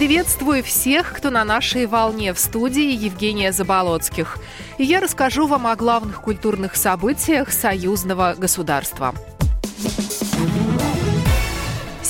Приветствую всех, кто на нашей волне в студии Евгения Заболоцких. Я расскажу вам о главных культурных событиях союзного государства.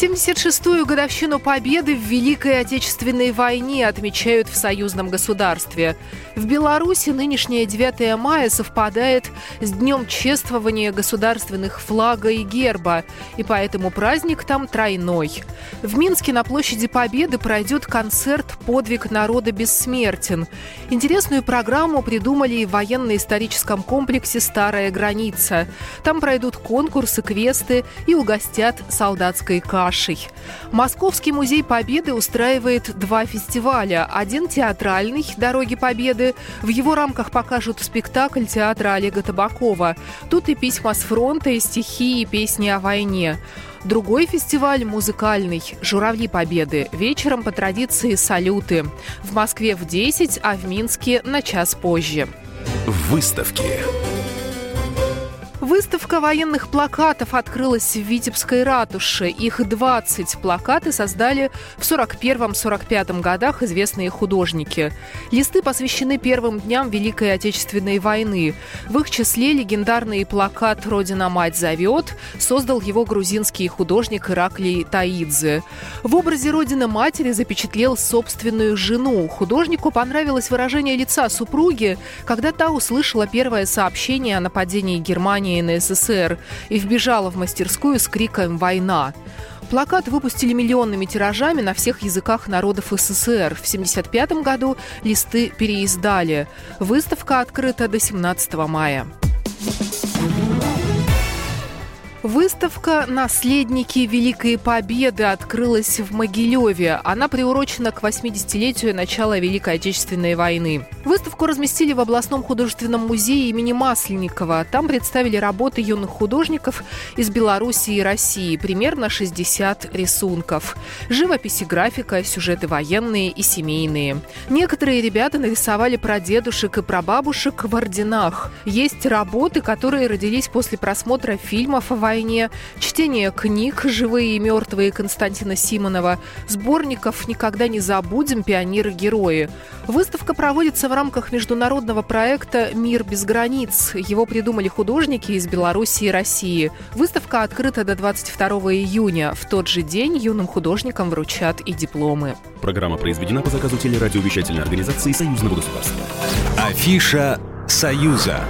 76-ю годовщину Победы в Великой Отечественной войне отмечают в союзном государстве. В Беларуси нынешнее 9 мая совпадает с днем чествования государственных флага и герба, и поэтому праздник там тройной. В Минске на площади Победы пройдет концерт «Подвиг народа бессмертен». Интересную программу придумали в военно-историческом комплексе «Старая граница». Там пройдут конкурсы, квесты и угостят солдатской кашей кашей. Московский музей Победы устраивает два фестиваля. Один театральный «Дороги Победы». В его рамках покажут спектакль театра Олега Табакова. Тут и письма с фронта, и стихи, и песни о войне. Другой фестиваль музыкальный «Журавли Победы». Вечером по традиции салюты. В Москве в 10, а в Минске на час позже. Выставки. Выставка военных плакатов открылась в Витебской ратуше. Их 20 плакаты создали в 41-45 годах известные художники. Листы посвящены первым дням Великой Отечественной войны. В их числе легендарный плакат «Родина-мать зовет» создал его грузинский художник Ираклий Таидзе. В образе Родины-матери запечатлел собственную жену. Художнику понравилось выражение лица супруги, когда та услышала первое сообщение о нападении Германии Германии на СССР и вбежала в мастерскую с криком «Война!». Плакат выпустили миллионными тиражами на всех языках народов СССР. В 1975 году листы переиздали. Выставка открыта до 17 мая. Выставка «Наследники Великой Победы» открылась в Могилеве. Она приурочена к 80-летию начала Великой Отечественной войны. Выставку разместили в областном художественном музее имени Масленникова. Там представили работы юных художников из Беларуси и России. Примерно 60 рисунков. Живопись и графика, сюжеты военные и семейные. Некоторые ребята нарисовали про дедушек и про бабушек в орденах. Есть работы, которые родились после просмотра фильмов о войне, чтения книг «Живые и мертвые» Константина Симонова, сборников «Никогда не забудем. Пионеры-герои». Выставка проводится в рамках международного проекта «Мир без границ». Его придумали художники из Беларуси и России. Выставка открыта до 22 июня. В тот же день юным художникам вручат и дипломы. Программа произведена по заказу телерадиовещательной организации Союзного государства. Афиша «Союза».